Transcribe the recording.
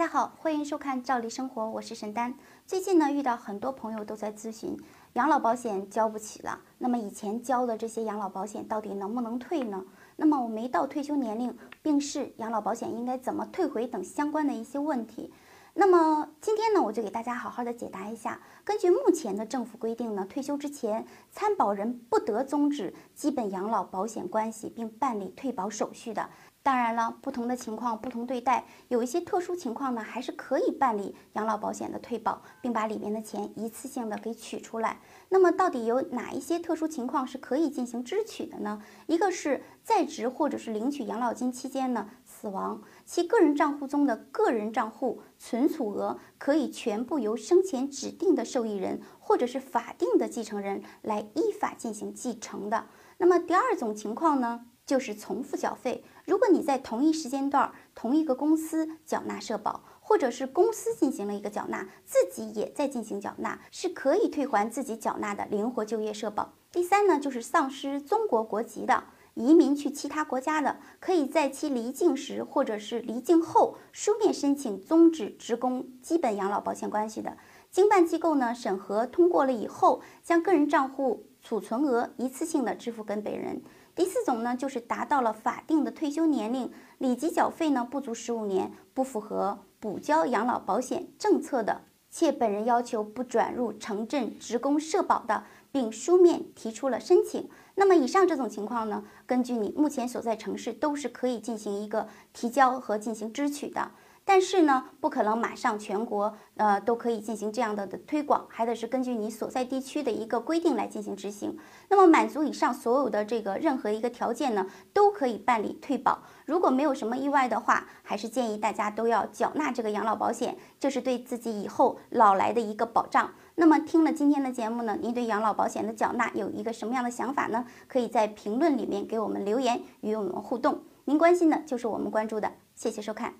大家好，欢迎收看《赵丽生活》，我是沈丹。最近呢，遇到很多朋友都在咨询，养老保险交不起了。那么以前交的这些养老保险到底能不能退呢？那么我没到退休年龄，病逝，养老保险应该怎么退回等相关的一些问题。那么今天呢，我就给大家好好的解答一下。根据目前的政府规定呢，退休之前，参保人不得终止基本养老保险关系，并办理退保手续的。当然了，不同的情况不同对待，有一些特殊情况呢，还是可以办理养老保险的退保，并把里面的钱一次性的给取出来。那么，到底有哪一些特殊情况是可以进行支取的呢？一个是在职或者是领取养老金期间呢死亡，其个人账户中的个人账户存储额可以全部由生前指定的受益人或者是法定的继承人来依法进行继承的。那么第二种情况呢？就是重复缴费。如果你在同一时间段、同一个公司缴纳社保，或者是公司进行了一个缴纳，自己也在进行缴纳，是可以退还自己缴纳的灵活就业社保。第三呢，就是丧失中国国籍的、移民去其他国家的，可以在其离境时或者是离境后书面申请终止职工基本养老保险关系的，经办机构呢审核通过了以后，将个人账户储存额一次性的支付给本人。第四种呢，就是达到了法定的退休年龄，累计缴费呢不足十五年，不符合补交养老保险政策的，且本人要求不转入城镇职工社保的，并书面提出了申请。那么以上这种情况呢，根据你目前所在城市，都是可以进行一个提交和进行支取的。但是呢，不可能马上全国呃都可以进行这样的的推广，还得是根据你所在地区的一个规定来进行执行。那么满足以上所有的这个任何一个条件呢，都可以办理退保。如果没有什么意外的话，还是建议大家都要缴纳这个养老保险，这是对自己以后老来的一个保障。那么听了今天的节目呢，您对养老保险的缴纳有一个什么样的想法呢？可以在评论里面给我们留言，与我们互动。您关心的就是我们关注的，谢谢收看。